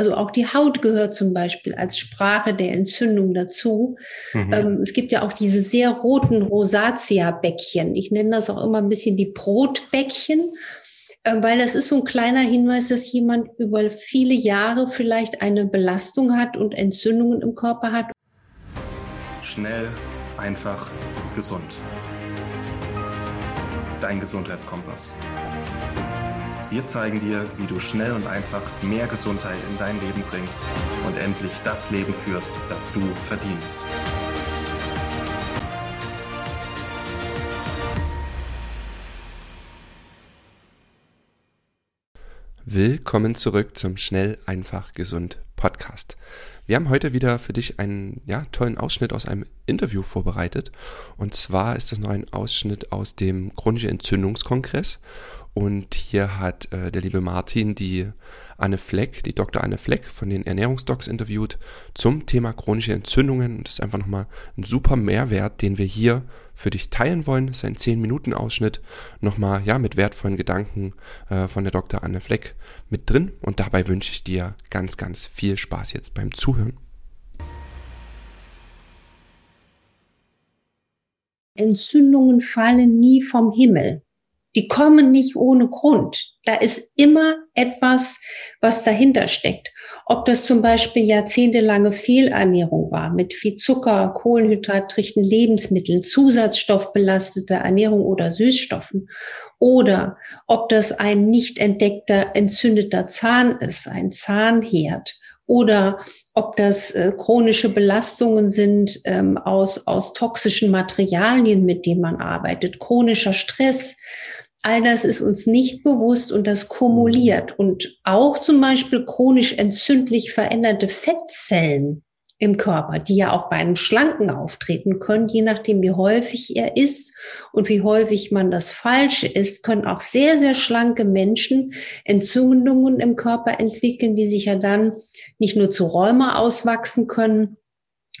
Also auch die Haut gehört zum Beispiel als Sprache der Entzündung dazu. Mhm. Ähm, es gibt ja auch diese sehr roten Rosatia-Bäckchen. Ich nenne das auch immer ein bisschen die Brotbäckchen, äh, weil das ist so ein kleiner Hinweis, dass jemand über viele Jahre vielleicht eine Belastung hat und Entzündungen im Körper hat. Schnell, einfach, gesund. Dein Gesundheitskompass. Wir zeigen dir, wie du schnell und einfach mehr Gesundheit in dein Leben bringst und endlich das Leben führst, das du verdienst. Willkommen zurück zum Schnell, einfach, gesund Podcast. Wir haben heute wieder für dich einen ja, tollen Ausschnitt aus einem Interview vorbereitet. Und zwar ist das noch ein Ausschnitt aus dem chronische Entzündungskongress. Und hier hat äh, der liebe Martin die Anne Fleck, die Dr. Anne Fleck von den Ernährungsdocs interviewt zum Thema chronische Entzündungen. Und das ist einfach nochmal ein super Mehrwert, den wir hier für dich teilen wollen. Das ist ein 10-Minuten-Ausschnitt. Nochmal, ja, mit wertvollen Gedanken äh, von der Dr. Anne Fleck mit drin. Und dabei wünsche ich dir ganz, ganz viel Spaß jetzt beim Zuhören. Entzündungen fallen nie vom Himmel. Die kommen nicht ohne Grund. Da ist immer etwas, was dahinter steckt. Ob das zum Beispiel jahrzehntelange Fehlernährung war mit viel Zucker, kohlenhydratrichten Lebensmitteln, zusatzstoffbelasteter Ernährung oder Süßstoffen. Oder ob das ein nicht entdeckter entzündeter Zahn ist, ein Zahnherd oder ob das äh, chronische Belastungen sind ähm, aus, aus toxischen Materialien, mit denen man arbeitet, chronischer Stress, All das ist uns nicht bewusst und das kumuliert. Und auch zum Beispiel chronisch entzündlich veränderte Fettzellen im Körper, die ja auch bei einem Schlanken auftreten können, je nachdem, wie häufig er ist und wie häufig man das Falsche ist, können auch sehr, sehr schlanke Menschen Entzündungen im Körper entwickeln, die sich ja dann nicht nur zu Rheuma auswachsen können,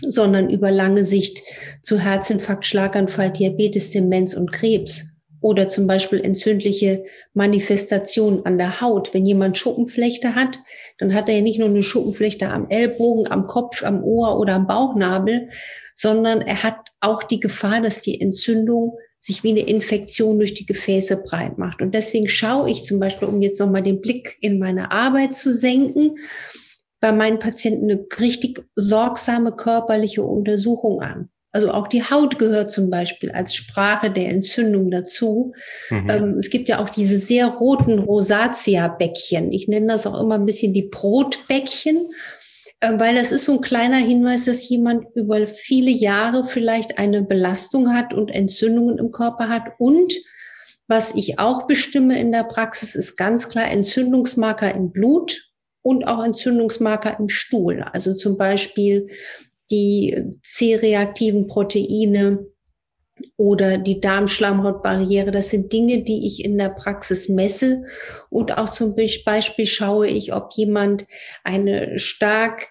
sondern über lange Sicht zu Herzinfarkt, Schlaganfall, Diabetes, Demenz und Krebs oder zum Beispiel entzündliche Manifestationen an der Haut. Wenn jemand Schuppenflechte hat, dann hat er ja nicht nur eine Schuppenflechte am Ellbogen, am Kopf, am Ohr oder am Bauchnabel, sondern er hat auch die Gefahr, dass die Entzündung sich wie eine Infektion durch die Gefäße breit macht. Und deswegen schaue ich zum Beispiel, um jetzt nochmal den Blick in meine Arbeit zu senken, bei meinen Patienten eine richtig sorgsame körperliche Untersuchung an. Also auch die Haut gehört zum Beispiel als Sprache der Entzündung dazu. Mhm. Ähm, es gibt ja auch diese sehr roten Rosatia-Bäckchen. Ich nenne das auch immer ein bisschen die Brotbäckchen, äh, weil das ist so ein kleiner Hinweis, dass jemand über viele Jahre vielleicht eine Belastung hat und Entzündungen im Körper hat. Und was ich auch bestimme in der Praxis, ist ganz klar Entzündungsmarker im Blut und auch Entzündungsmarker im Stuhl. Also zum Beispiel die C-reaktiven Proteine oder die Darmschlammhautbarriere. Das sind Dinge, die ich in der Praxis messe. Und auch zum Beispiel schaue ich, ob jemand eine stark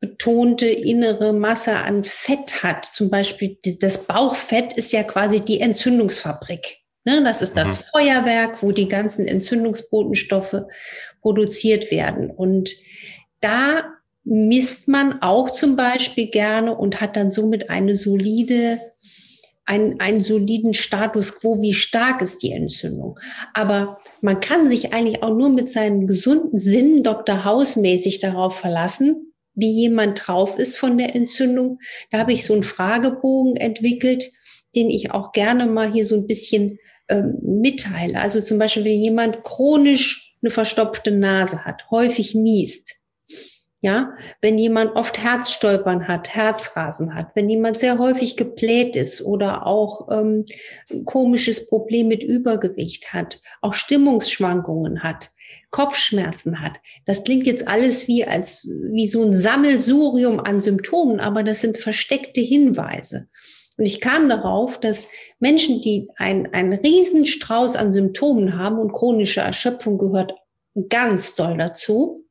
betonte innere Masse an Fett hat. Zum Beispiel das Bauchfett ist ja quasi die Entzündungsfabrik. Ne, das ist das mhm. Feuerwerk, wo die ganzen Entzündungsbotenstoffe produziert werden. Und da misst man auch zum Beispiel gerne und hat dann somit eine solide, einen, einen soliden Status quo, wie stark ist die Entzündung. Aber man kann sich eigentlich auch nur mit seinen gesunden Sinnen Dr. Hausmäßig darauf verlassen, wie jemand drauf ist von der Entzündung. Da habe ich so einen Fragebogen entwickelt, den ich auch gerne mal hier so ein bisschen ähm, mitteile. Also zum Beispiel, wenn jemand chronisch eine verstopfte Nase hat, häufig niest, ja, wenn jemand oft Herzstolpern hat, Herzrasen hat, wenn jemand sehr häufig gebläht ist oder auch ähm, komisches Problem mit Übergewicht hat, auch Stimmungsschwankungen hat, Kopfschmerzen hat. Das klingt jetzt alles wie als wie so ein Sammelsurium an Symptomen, aber das sind versteckte Hinweise. Und ich kam darauf, dass Menschen, die ein, einen Riesenstrauß an Symptomen haben und chronische Erschöpfung gehört ganz doll dazu,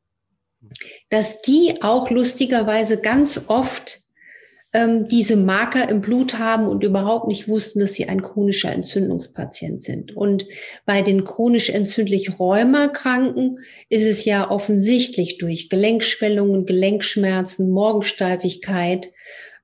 dass die auch lustigerweise ganz oft ähm, diese Marker im Blut haben und überhaupt nicht wussten, dass sie ein chronischer Entzündungspatient sind. Und bei den chronisch entzündlich Rheumakranken ist es ja offensichtlich durch Gelenkschwellungen, Gelenkschmerzen, Morgensteifigkeit.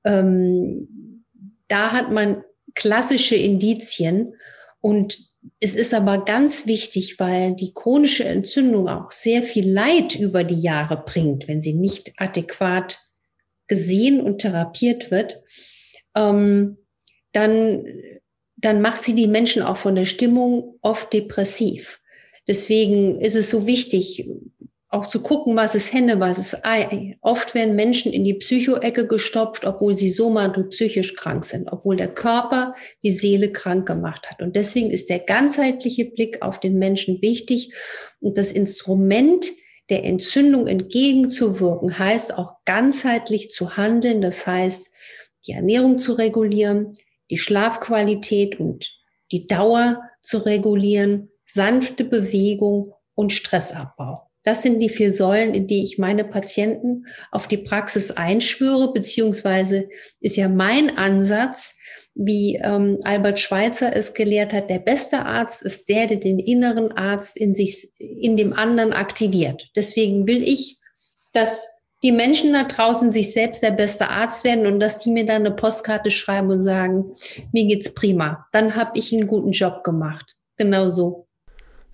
Ähm, da hat man klassische Indizien und es ist aber ganz wichtig, weil die chronische Entzündung auch sehr viel Leid über die Jahre bringt, wenn sie nicht adäquat gesehen und therapiert wird, ähm, dann, dann macht sie die Menschen auch von der Stimmung oft depressiv. Deswegen ist es so wichtig, auch zu gucken, was ist Henne, was ist Ei. Oft werden Menschen in die Psychoecke gestopft, obwohl sie psychisch krank sind, obwohl der Körper die Seele krank gemacht hat. Und deswegen ist der ganzheitliche Blick auf den Menschen wichtig und das Instrument der Entzündung entgegenzuwirken, heißt auch ganzheitlich zu handeln. Das heißt, die Ernährung zu regulieren, die Schlafqualität und die Dauer zu regulieren, sanfte Bewegung und Stressabbau. Das sind die vier Säulen, in die ich meine Patienten auf die Praxis einschwöre, beziehungsweise ist ja mein Ansatz, wie ähm, Albert Schweitzer es gelehrt hat, der beste Arzt ist der, der den inneren Arzt in sich, in dem anderen aktiviert. Deswegen will ich, dass die Menschen da draußen sich selbst der beste Arzt werden und dass die mir dann eine Postkarte schreiben und sagen, mir geht's prima. Dann habe ich einen guten Job gemacht. Genau so.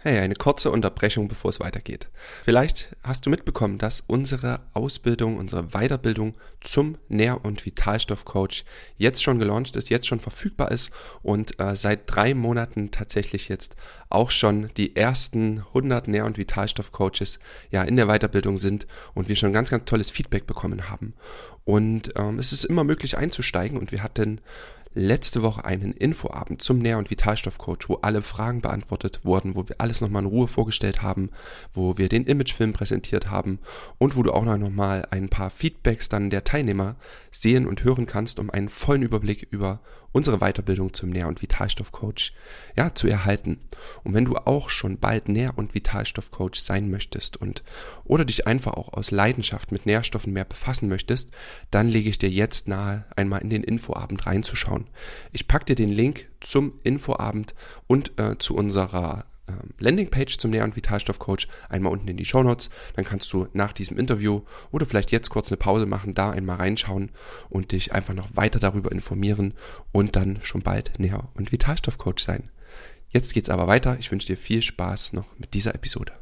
Hey, eine kurze Unterbrechung, bevor es weitergeht. Vielleicht hast du mitbekommen, dass unsere Ausbildung, unsere Weiterbildung zum Nähr- und Vitalstoffcoach jetzt schon gelauncht ist, jetzt schon verfügbar ist und äh, seit drei Monaten tatsächlich jetzt auch schon die ersten 100 Nähr- und Vitalstoffcoaches ja in der Weiterbildung sind und wir schon ganz, ganz tolles Feedback bekommen haben. Und ähm, es ist immer möglich einzusteigen und wir hatten letzte Woche einen Infoabend zum Nähr- und Vitalstoffcoach, wo alle Fragen beantwortet wurden, wo wir alles nochmal in Ruhe vorgestellt haben, wo wir den Imagefilm präsentiert haben und wo du auch nochmal ein paar Feedbacks dann der Teilnehmer sehen und hören kannst, um einen vollen Überblick über unsere Weiterbildung zum Nähr- und Vitalstoffcoach ja, zu erhalten. Und wenn du auch schon bald Nähr- und Vitalstoffcoach sein möchtest und oder dich einfach auch aus Leidenschaft mit Nährstoffen mehr befassen möchtest, dann lege ich dir jetzt nahe, einmal in den Infoabend reinzuschauen. Ich packe dir den Link zum Infoabend und äh, zu unserer ähm, Landingpage zum Nähr- und Vitalstoffcoach einmal unten in die Show Notes. Dann kannst du nach diesem Interview oder vielleicht jetzt kurz eine Pause machen, da einmal reinschauen und dich einfach noch weiter darüber informieren und dann schon bald Nähr- und Vitalstoffcoach sein. Jetzt geht's aber weiter. Ich wünsche dir viel Spaß noch mit dieser Episode.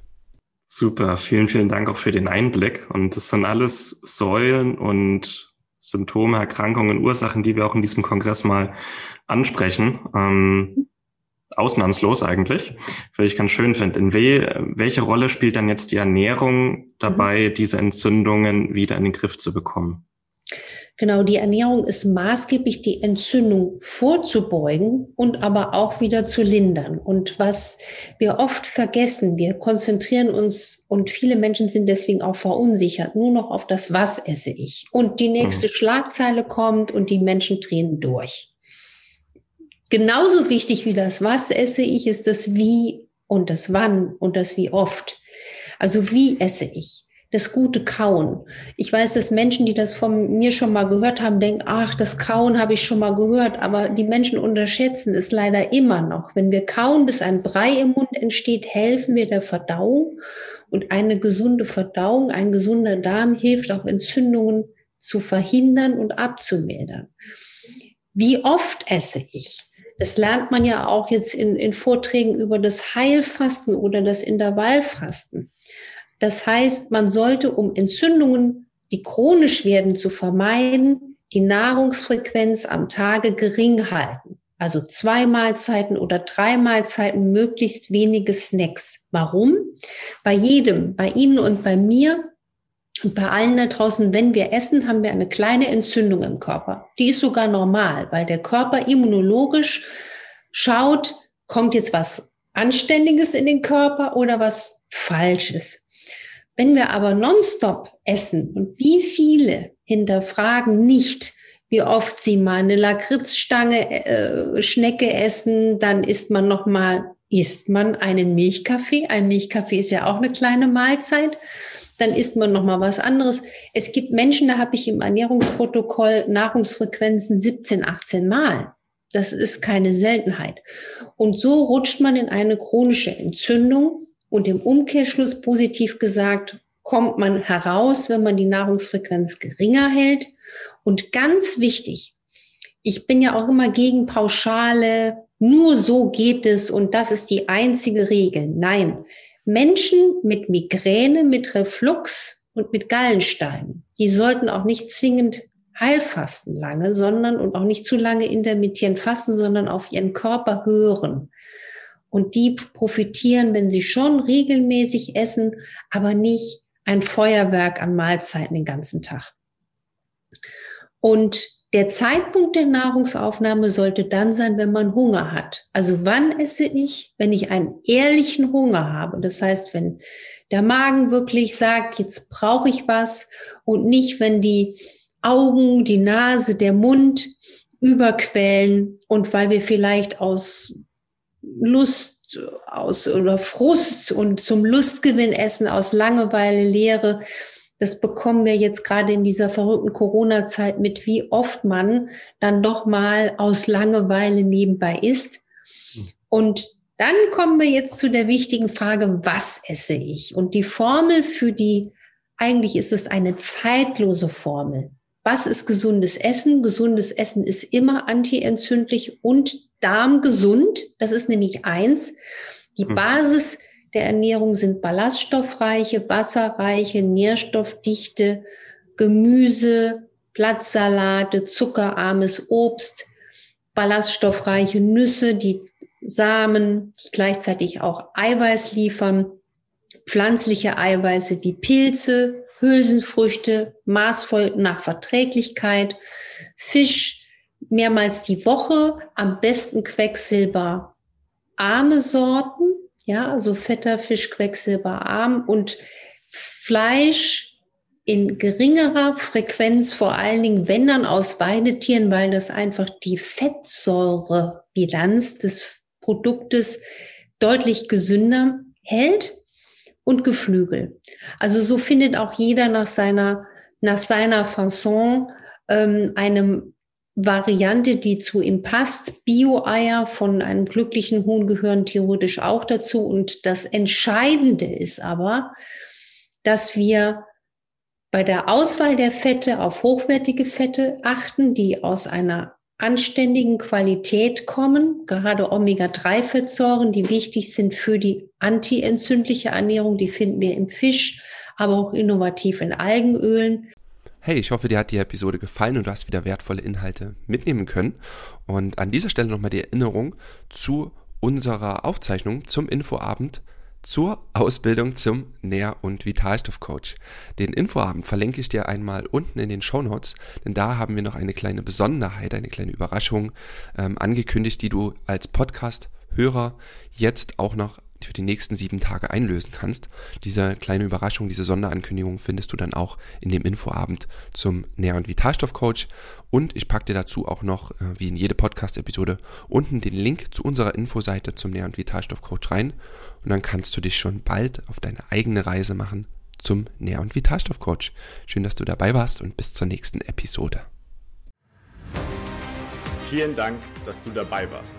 Super, vielen, vielen Dank auch für den Einblick. Und das sind alles Säulen und Symptome, Erkrankungen, Ursachen, die wir auch in diesem Kongress mal ansprechen. Ähm, ausnahmslos eigentlich, weil ich ganz schön finde. In we welche Rolle spielt dann jetzt die Ernährung dabei, mhm. diese Entzündungen wieder in den Griff zu bekommen? Genau, die Ernährung ist maßgeblich, die Entzündung vorzubeugen und aber auch wieder zu lindern. Und was wir oft vergessen, wir konzentrieren uns und viele Menschen sind deswegen auch verunsichert, nur noch auf das, was esse ich. Und die nächste mhm. Schlagzeile kommt und die Menschen drehen durch. Genauso wichtig wie das Was esse ich, ist das Wie und das Wann und das Wie oft. Also wie esse ich? Das gute Kauen. Ich weiß, dass Menschen, die das von mir schon mal gehört haben, denken, ach, das Kauen habe ich schon mal gehört. Aber die Menschen unterschätzen es leider immer noch. Wenn wir kauen, bis ein Brei im Mund entsteht, helfen wir der Verdauung. Und eine gesunde Verdauung, ein gesunder Darm hilft auch Entzündungen zu verhindern und abzumildern. Wie oft esse ich? Das lernt man ja auch jetzt in, in Vorträgen über das Heilfasten oder das Intervallfasten. Das heißt, man sollte, um Entzündungen, die chronisch werden, zu vermeiden, die Nahrungsfrequenz am Tage gering halten. Also zwei Mahlzeiten oder drei Mahlzeiten, möglichst wenige Snacks. Warum? Bei jedem, bei Ihnen und bei mir und bei allen da draußen, wenn wir essen, haben wir eine kleine Entzündung im Körper. Die ist sogar normal, weil der Körper immunologisch schaut, kommt jetzt was Anständiges in den Körper oder was Falsches. Wenn wir aber nonstop essen und wie viele hinterfragen nicht, wie oft sie mal eine Lakritzstange, äh, Schnecke essen, dann isst man noch mal, isst man einen Milchkaffee. Ein Milchkaffee ist ja auch eine kleine Mahlzeit dann isst man noch mal was anderes. Es gibt Menschen, da habe ich im Ernährungsprotokoll Nahrungsfrequenzen 17, 18 Mal. Das ist keine Seltenheit. Und so rutscht man in eine chronische Entzündung und im Umkehrschluss positiv gesagt, kommt man heraus, wenn man die Nahrungsfrequenz geringer hält. Und ganz wichtig, ich bin ja auch immer gegen pauschale, nur so geht es und das ist die einzige Regel. Nein, Menschen mit Migräne, mit Reflux und mit Gallensteinen, die sollten auch nicht zwingend Heilfasten lange, sondern und auch nicht zu lange intermittierend fasten, sondern auf ihren Körper hören. Und die profitieren, wenn sie schon regelmäßig essen, aber nicht ein Feuerwerk an Mahlzeiten den ganzen Tag. Und der Zeitpunkt der Nahrungsaufnahme sollte dann sein, wenn man Hunger hat. Also wann esse ich? Wenn ich einen ehrlichen Hunger habe. Das heißt, wenn der Magen wirklich sagt, jetzt brauche ich was und nicht, wenn die Augen, die Nase, der Mund überquellen und weil wir vielleicht aus Lust aus oder Frust und zum Lustgewinn essen, aus Langeweile, Leere das bekommen wir jetzt gerade in dieser verrückten Corona-Zeit mit, wie oft man dann doch mal aus Langeweile nebenbei isst. Und dann kommen wir jetzt zu der wichtigen Frage, was esse ich? Und die Formel für die, eigentlich ist es eine zeitlose Formel. Was ist gesundes Essen? Gesundes Essen ist immer antientzündlich und darmgesund. Das ist nämlich eins. Die hm. Basis der Ernährung sind ballaststoffreiche, wasserreiche, nährstoffdichte Gemüse, Blattsalate, zuckerarmes Obst, ballaststoffreiche Nüsse, die Samen, die gleichzeitig auch Eiweiß liefern, pflanzliche Eiweiße wie Pilze, Hülsenfrüchte, maßvoll nach Verträglichkeit, Fisch mehrmals die Woche, am besten Quecksilber. Arme Sorten, ja, also fetter Fisch, quecksilberarm und Fleisch in geringerer Frequenz, vor allen Dingen wenn dann aus Weidetieren, weil das einfach die Fettsäurebilanz des Produktes deutlich gesünder hält und Geflügel. Also so findet auch jeder nach seiner, nach seiner Fasson ähm, einem Variante, die zu ihm passt. Bio-Eier von einem glücklichen Huhn gehören theoretisch auch dazu. Und das Entscheidende ist aber, dass wir bei der Auswahl der Fette auf hochwertige Fette achten, die aus einer anständigen Qualität kommen, gerade Omega-3-Fettsäuren, die wichtig sind für die antientzündliche Ernährung, die finden wir im Fisch, aber auch innovativ in Algenölen. Hey, ich hoffe, dir hat die Episode gefallen und du hast wieder wertvolle Inhalte mitnehmen können. Und an dieser Stelle nochmal die Erinnerung zu unserer Aufzeichnung zum Infoabend zur Ausbildung zum Nähr- und Vitalstoffcoach. Den Infoabend verlinke ich dir einmal unten in den Show Notes, denn da haben wir noch eine kleine Besonderheit, eine kleine Überraschung ähm, angekündigt, die du als Podcast-Hörer jetzt auch noch für die nächsten sieben Tage einlösen kannst. Diese kleine Überraschung, diese Sonderankündigung findest du dann auch in dem Infoabend zum Nähr- und Vitalstoffcoach. Und ich packe dir dazu auch noch, äh, wie in jede Podcast-Episode, unten den Link zu unserer Infoseite zum Nähr- und Vitalstoffcoach rein. Und dann kannst du dich schon bald auf deine eigene Reise machen zum Nähr- und Vitalstoffcoach. Schön, dass du dabei warst und bis zur nächsten Episode. Vielen Dank, dass du dabei warst